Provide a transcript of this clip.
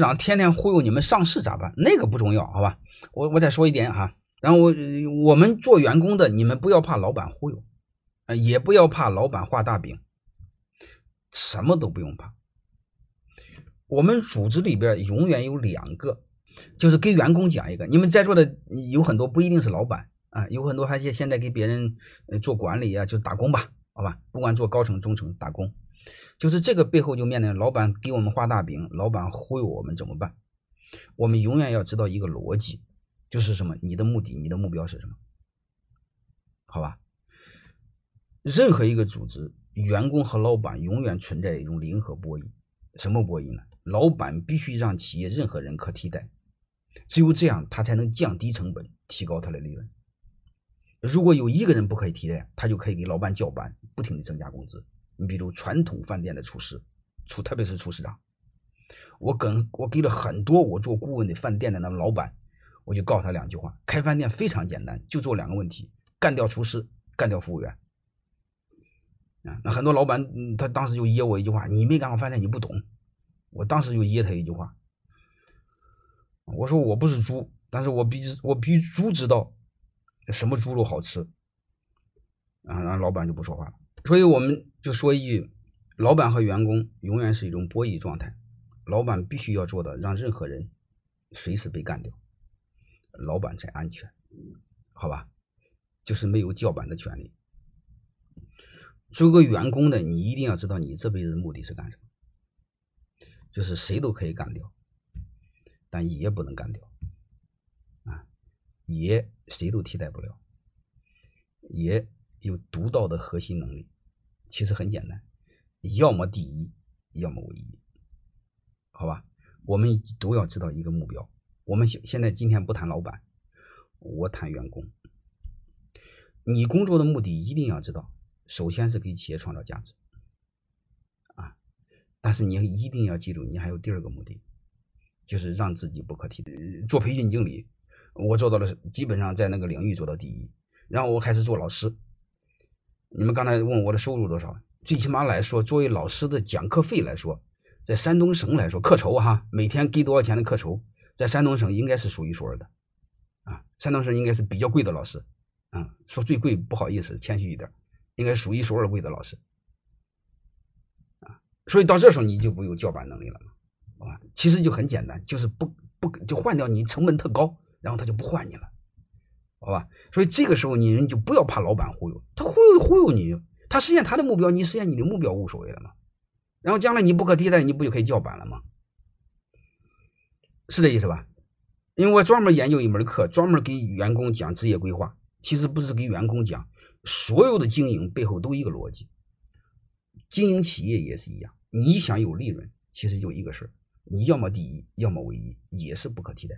长天天忽悠你们上市咋办？那个不重要，好吧？我我再说一点哈，然后我我们做员工的，你们不要怕老板忽悠，呃，也不要怕老板画大饼，什么都不用怕。我们组织里边永远有两个，就是给员工讲一个。你们在座的有很多不一定是老板啊，有很多还现现在给别人做管理啊，就打工吧，好吧？不管做高层、中层，打工。就是这个背后就面临老板给我们画大饼，老板忽悠我们怎么办？我们永远要知道一个逻辑，就是什么？你的目的、你的目标是什么？好吧？任何一个组织，员工和老板永远存在一种零和博弈。什么博弈呢？老板必须让企业任何人可替代，只有这样，他才能降低成本，提高他的利润。如果有一个人不可以替代，他就可以给老板叫板，不停的增加工资。你比如传统饭店的厨师，厨特别是厨师长，我跟我给了很多我做顾问的饭店的那老板，我就告诉他两句话：开饭店非常简单，就做两个问题，干掉厨师，干掉服务员。啊，那很多老板他当时就噎我一句话：你没干过饭店，你不懂。我当时就噎他一句话，我说我不是猪，但是我比我比猪知道什么猪肉好吃。啊，然后老板就不说话了。所以我们就说一句：老板和员工永远是一种博弈状态。老板必须要做到让任何人随时被干掉，老板才安全，好吧？就是没有叫板的权利。做个员工的，你一定要知道你这辈子的目的是干什么。就是谁都可以干掉，但也不能干掉！爷谁都替代不了，爷。有独到的核心能力，其实很简单，要么第一，要么唯一，好吧？我们都要知道一个目标。我们现现在今天不谈老板，我谈员工。你工作的目的一定要知道，首先是给企业创造价值啊，但是你一定要记住，你还有第二个目的，就是让自己不可替代。做培训经理，我做到了，基本上在那个领域做到第一，然后我开始做老师。你们刚才问我的收入多少？最起码来说，作为老师的讲课费来说，在山东省来说，课酬哈，每天给多少钱的课酬，在山东省应该是数一数二的，啊，山东省应该是比较贵的老师，啊，说最贵不好意思，谦虚一点，应该数一数二贵的老师，啊，所以到这时候你就不有叫板能力了嘛，好吧？其实就很简单，就是不不就换掉你成本特高，然后他就不换你了。好吧，所以这个时候你人就不要怕老板忽悠，他忽悠忽悠你，他实现他的目标，你实现你的目标无所谓了嘛。然后将来你不可替代，你不就可以叫板了吗？是这意思吧？因为我专门研究一门课，专门给员工讲职业规划，其实不是给员工讲，所有的经营背后都一个逻辑，经营企业也是一样，你想有利润，其实就一个事儿，你要么第一，要么唯一，也是不可替代。